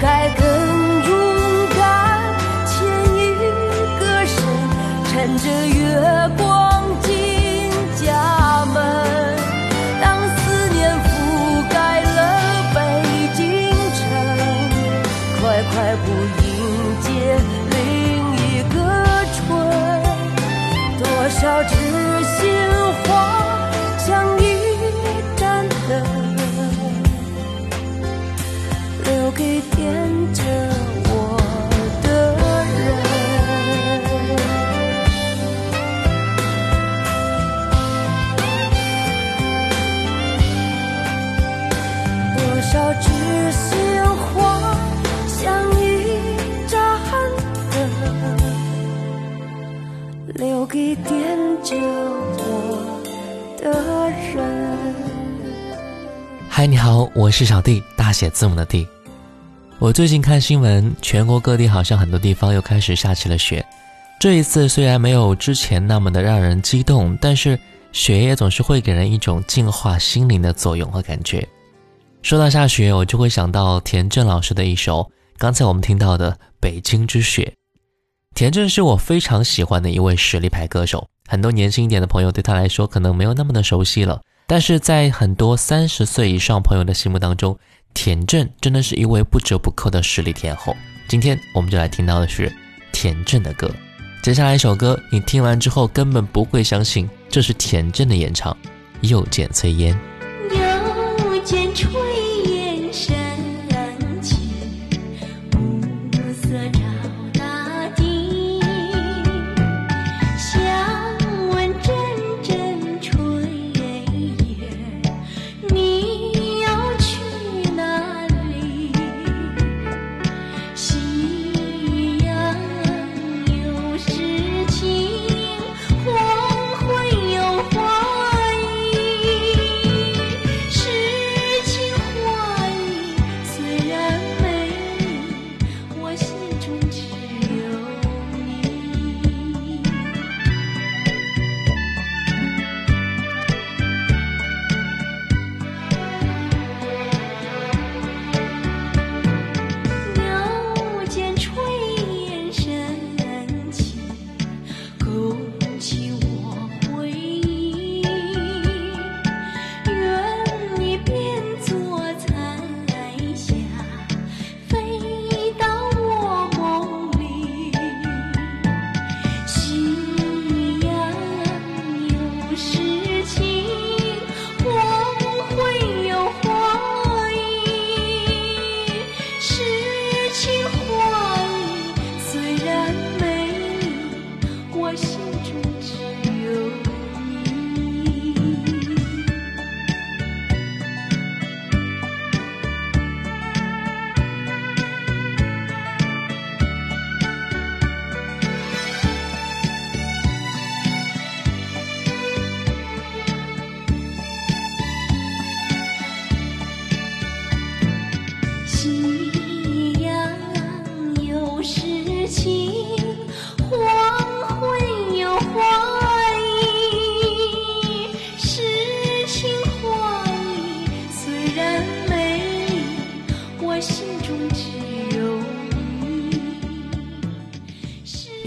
该更勇敢，牵一个手，趁着月光进家门。当思念覆盖了北京城，快快步迎接另一个春。多少？嗨，你好，我是小弟，大写字母的弟。我最近看新闻，全国各地好像很多地方又开始下起了雪。这一次虽然没有之前那么的让人激动，但是雪也总是会给人一种净化心灵的作用和感觉。说到下雪，我就会想到田震老师的一首刚才我们听到的《北京之雪》。田震是我非常喜欢的一位实力派歌手，很多年轻一点的朋友对他来说可能没有那么的熟悉了。但是在很多三十岁以上朋友的心目当中，田震真的是一位不折不扣的实力天后。今天我们就来听到的是田震的歌。接下来一首歌，你听完之后根本不会相信这是田震的演唱，《又见炊烟》。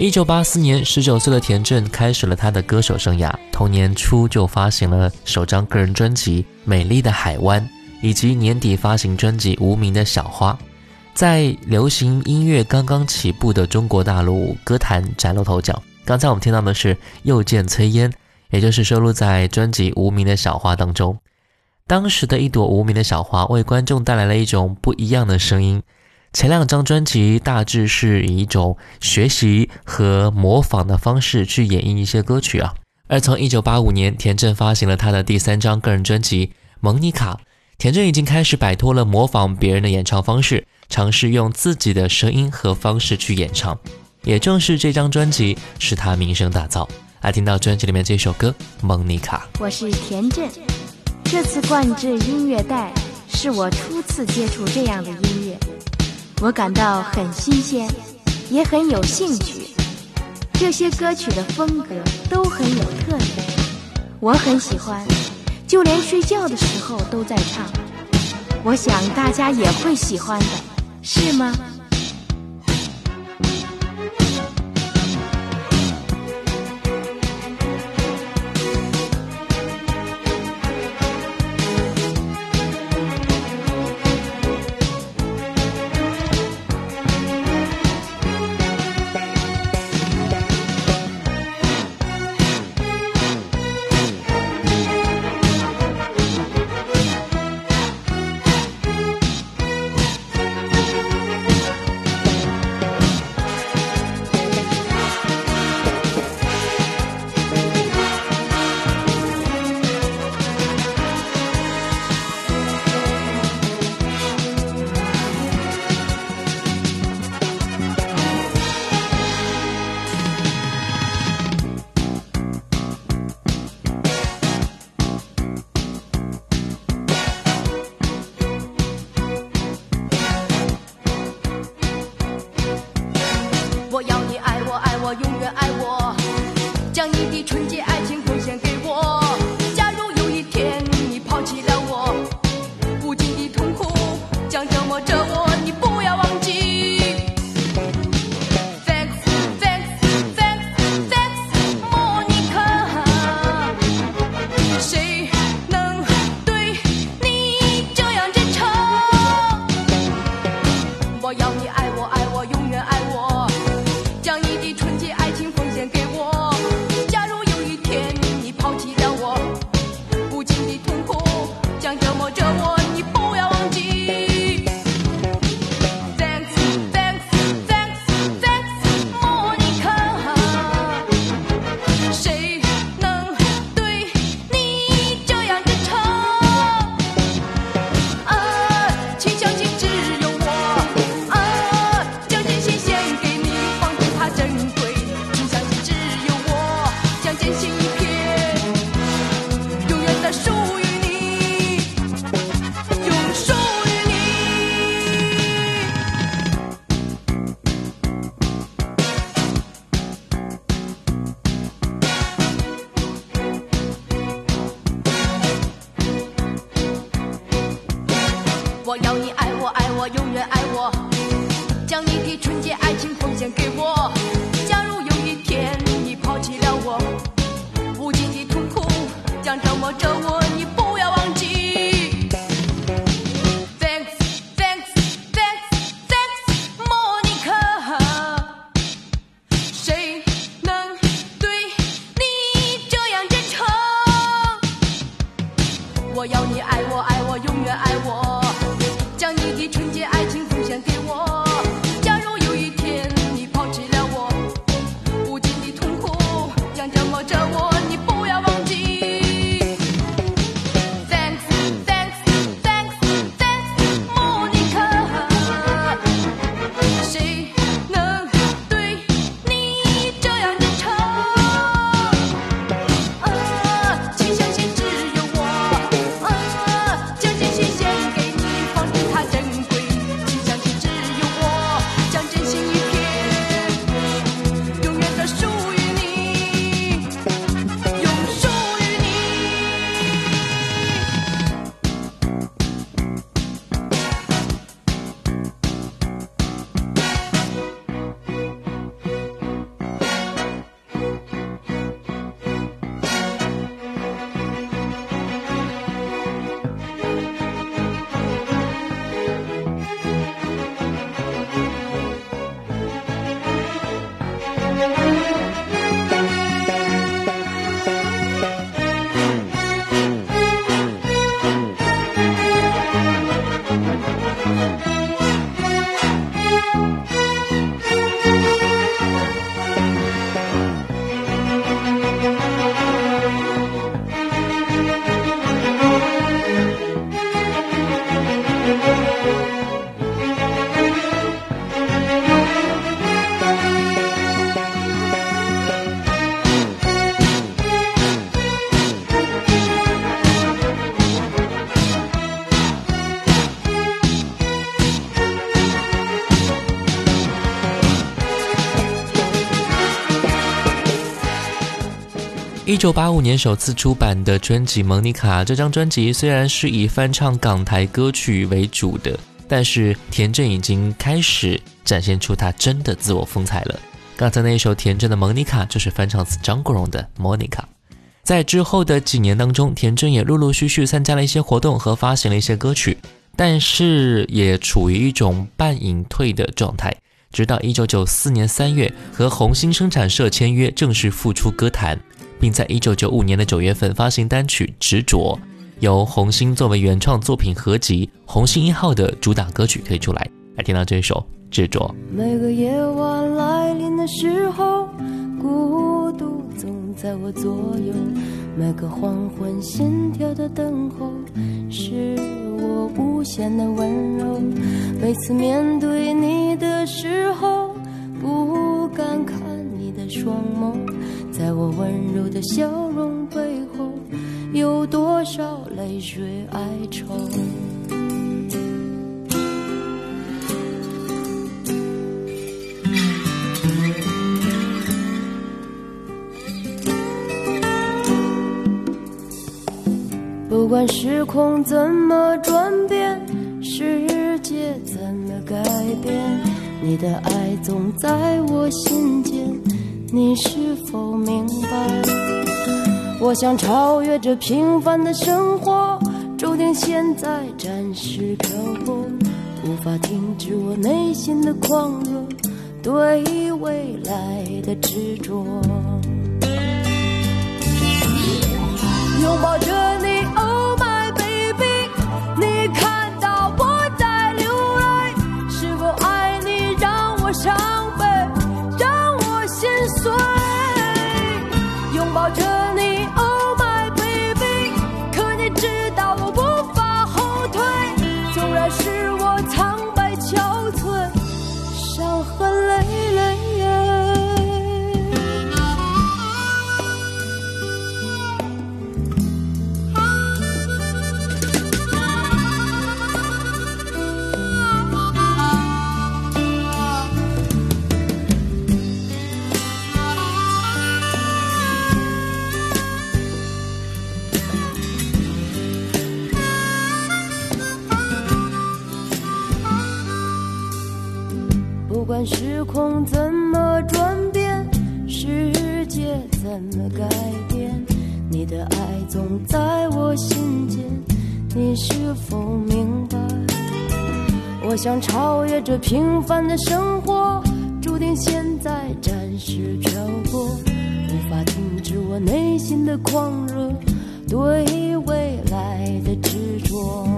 一九八四年，十九岁的田震开始了他的歌手生涯。同年初就发行了首张个人专辑《美丽的海湾》，以及年底发行专辑《无名的小花》。在流行音乐刚刚起步的中国大陆歌坛崭露头角。刚才我们听到的是《又见炊烟》，也就是收录在专辑《无名的小花》当中。当时的一朵无名的小花，为观众带来了一种不一样的声音。前两张专辑大致是以一种学习和模仿的方式去演绎一些歌曲啊，而从一九八五年，田震发行了他的第三张个人专辑《蒙妮卡》，田震已经开始摆脱了模仿别人的演唱方式，尝试用自己的声音和方式去演唱。也正是这张专辑使他名声大噪。来听到专辑里面这首歌《蒙妮卡》，我是田震，这次灌制音乐带是我初次接触这样的音乐。我感到很新鲜，也很有兴趣。这些歌曲的风格都很有特点，我很喜欢，就连睡觉的时候都在唱。我想大家也会喜欢的，是吗？你的纯洁。九八五年首次出版的专辑《蒙妮卡》，这张专辑虽然是以翻唱港台歌曲为主的，但是田震已经开始展现出他真的自我风采了。刚才那一首田震的《蒙妮卡》就是翻唱自张国荣的《莫妮卡》。在之后的几年当中，田震也陆陆续续参加了一些活动和发行了一些歌曲，但是也处于一种半隐退的状态。直到一九九四年三月，和红星生产社签约，正式复出歌坛，并在一九九五年的九月份发行单曲《执着》，由红星作为原创作品合集《红星一号》的主打歌曲推出来。来听到这首《执着》。每个夜晚来临的时候，孤独总。在我左右，每个黄昏心跳的等候，是我无限的温柔。每次面对你的时候，不敢看你的双眸，在我温柔的笑容背后，有多少泪水哀愁？不管时空怎么转变，世界怎么改变，你的爱总在我心间。你是否明白？我想超越这平凡的生活，注定现在暂时漂泊，无法停止我内心的狂热，对未来的执着。拥抱着你。想超越这平凡的生活，注定现在暂时漂泊，无法停止我内心的狂热，对未来的执着。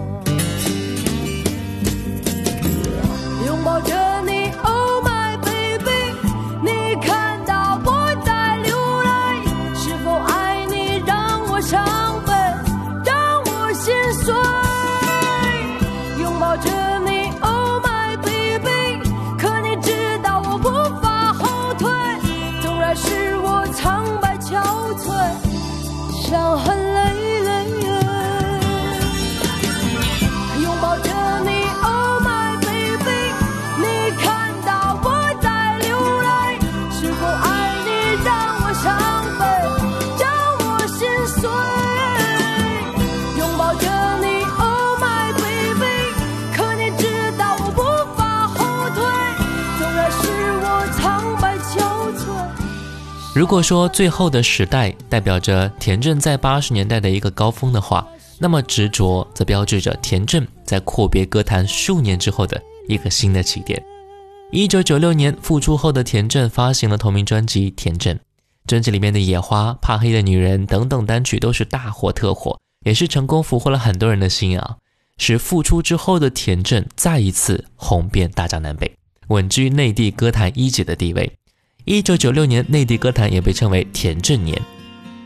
拥抱着伤痕。如果说最后的时代代表着田震在八十年代的一个高峰的话，那么执着则标志着田震在阔别歌坛数年之后的一个新的起点。一九九六年复出后的田震发行了同名专辑《田震》，专辑里面的《野花》《怕黑的女人》等等单曲都是大火特火，也是成功俘获了很多人的心啊，使复出之后的田震再一次红遍大江南北，稳居内地歌坛一姐的地位。一九九六年，内地歌坛也被称为田震年。《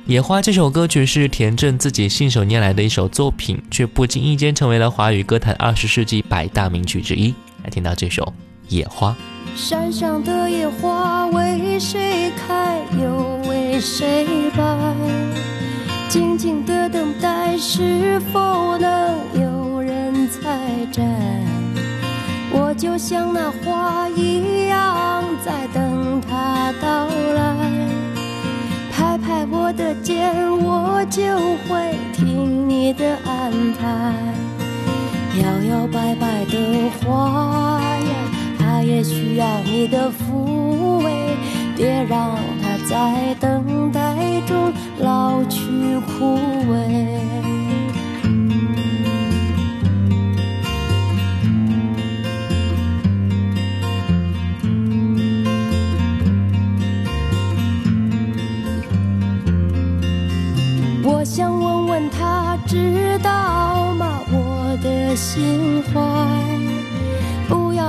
野花》这首歌曲是田震自己信手拈来的一首作品，却不经意间成为了华语歌坛二十世纪百大名曲之一。来听到这首《野花》。山上的野花为谁开，又为谁败？静静的等待，是否能有人采摘？就像那花一样，在等他到来。拍拍我的。肩，我就会听你的安排。摇摇摆摆的花呀，它也需要你的抚慰，别让它在等待中老去枯萎。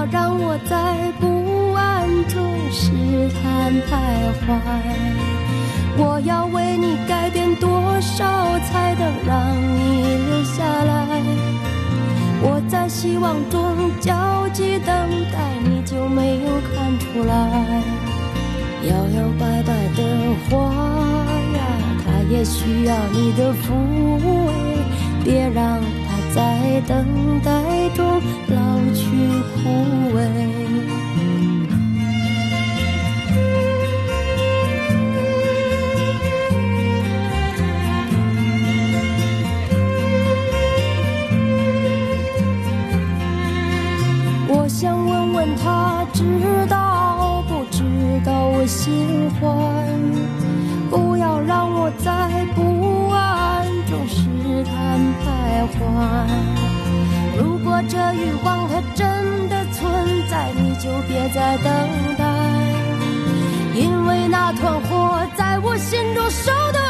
让我在不安中试探徘徊。我要为你改变多少，才能让你留下来？我在希望中焦急等待，你就没有看出来？摇摇摆摆的花呀，它也需要你的抚慰，别让它。在等待中老去枯萎。我想问问他，知道不知道我心怀？不要让我在不安中试探徘徊。欲望它真的存在，你就别再等待，因为那团火在我心中烧的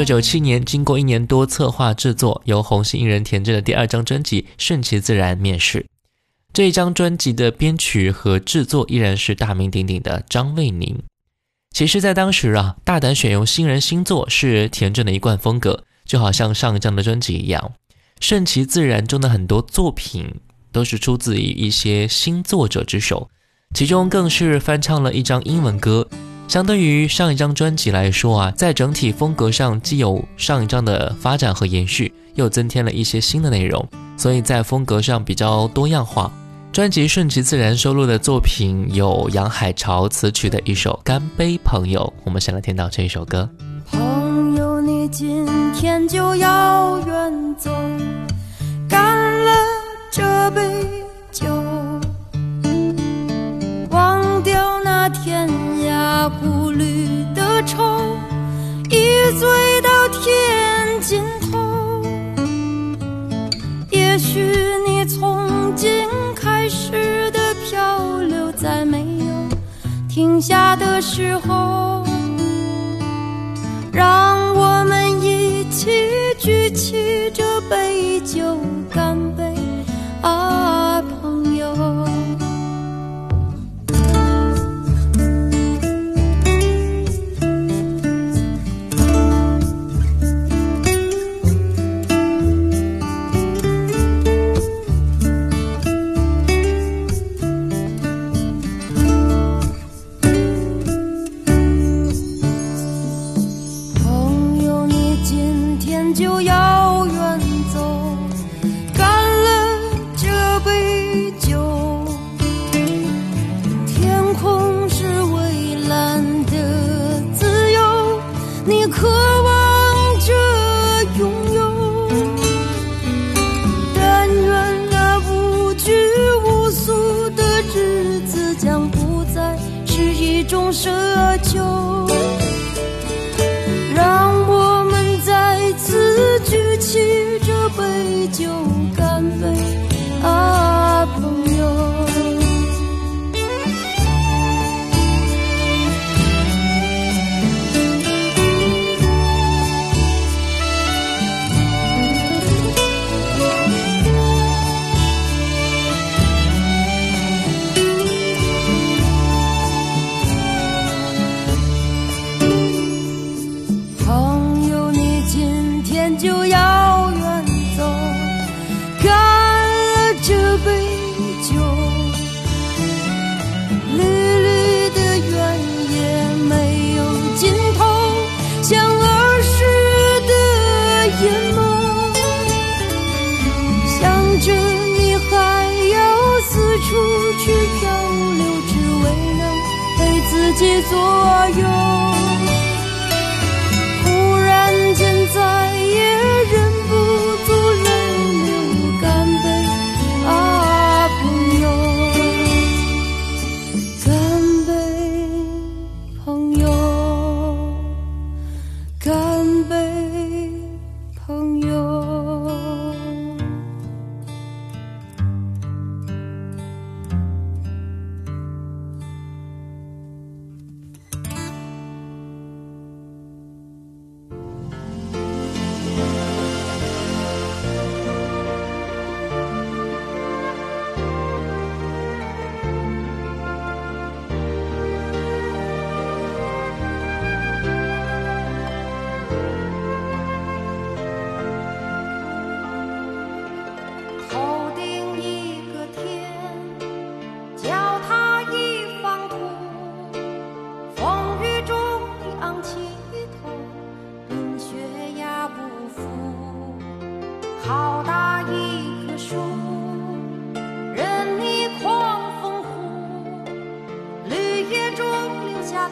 九九七年，经过一年多策划制作，由红星艺人田震的第二张专辑《顺其自然》面世。这一张专辑的编曲和制作依然是大名鼎鼎的张卫宁。其实，在当时啊，大胆选用新人新作是田震的一贯风格，就好像上一张的专辑一样，《顺其自然》中的很多作品都是出自于一些新作者之手，其中更是翻唱了一张英文歌。相对于上一张专辑来说啊，在整体风格上既有上一张的发展和延续，又增添了一些新的内容，所以在风格上比较多样化。专辑顺其自然收录的作品有杨海潮词曲的一首《干杯朋友》，我们先来听到这一首歌。朋友，你今天就要远走，干了这杯酒，顾虑的愁，一醉到天尽头。也许你从今开始的漂流，在没有停下的时候，让我们一起举起这杯酒，干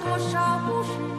多少故事，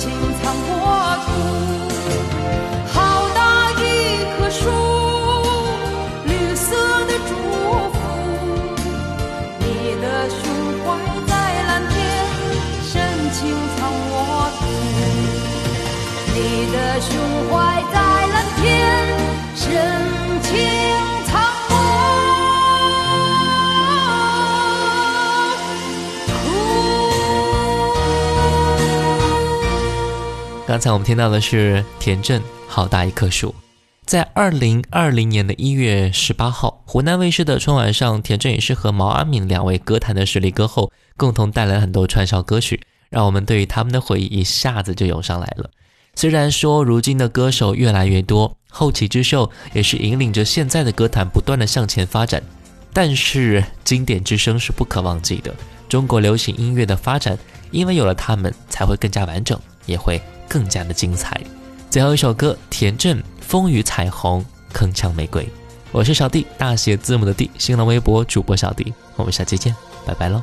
情刚才我们听到的是田震《好大一棵树》。在二零二零年的一月十八号，湖南卫视的春晚上，田震也是和毛阿敏两位歌坛的实力歌后共同带来很多串烧歌曲，让我们对于他们的回忆一下子就涌上来了。虽然说如今的歌手越来越多，后起之秀也是引领着现在的歌坛不断的向前发展，但是经典之声是不可忘记的。中国流行音乐的发展，因为有了他们，才会更加完整，也会更加的精彩。最后一首歌，田震。风雨彩虹，铿锵玫瑰。我是小弟，大写字母的弟，新浪微博主播小弟。我们下期见，拜拜喽。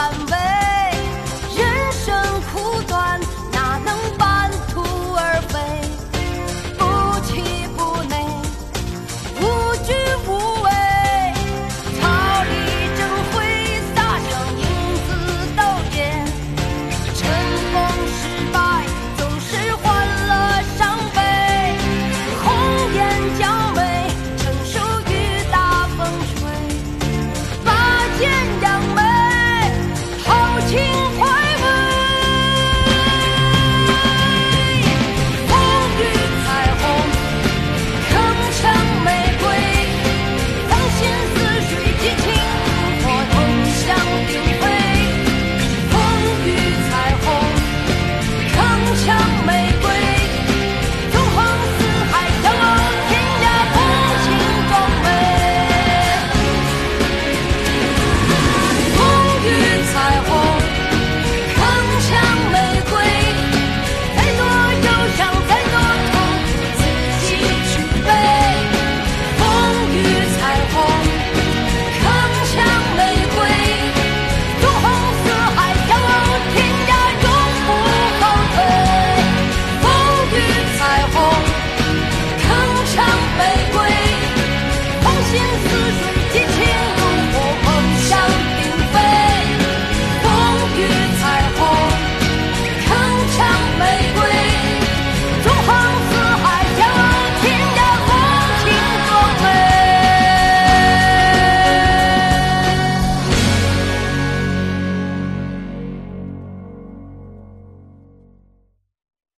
come back.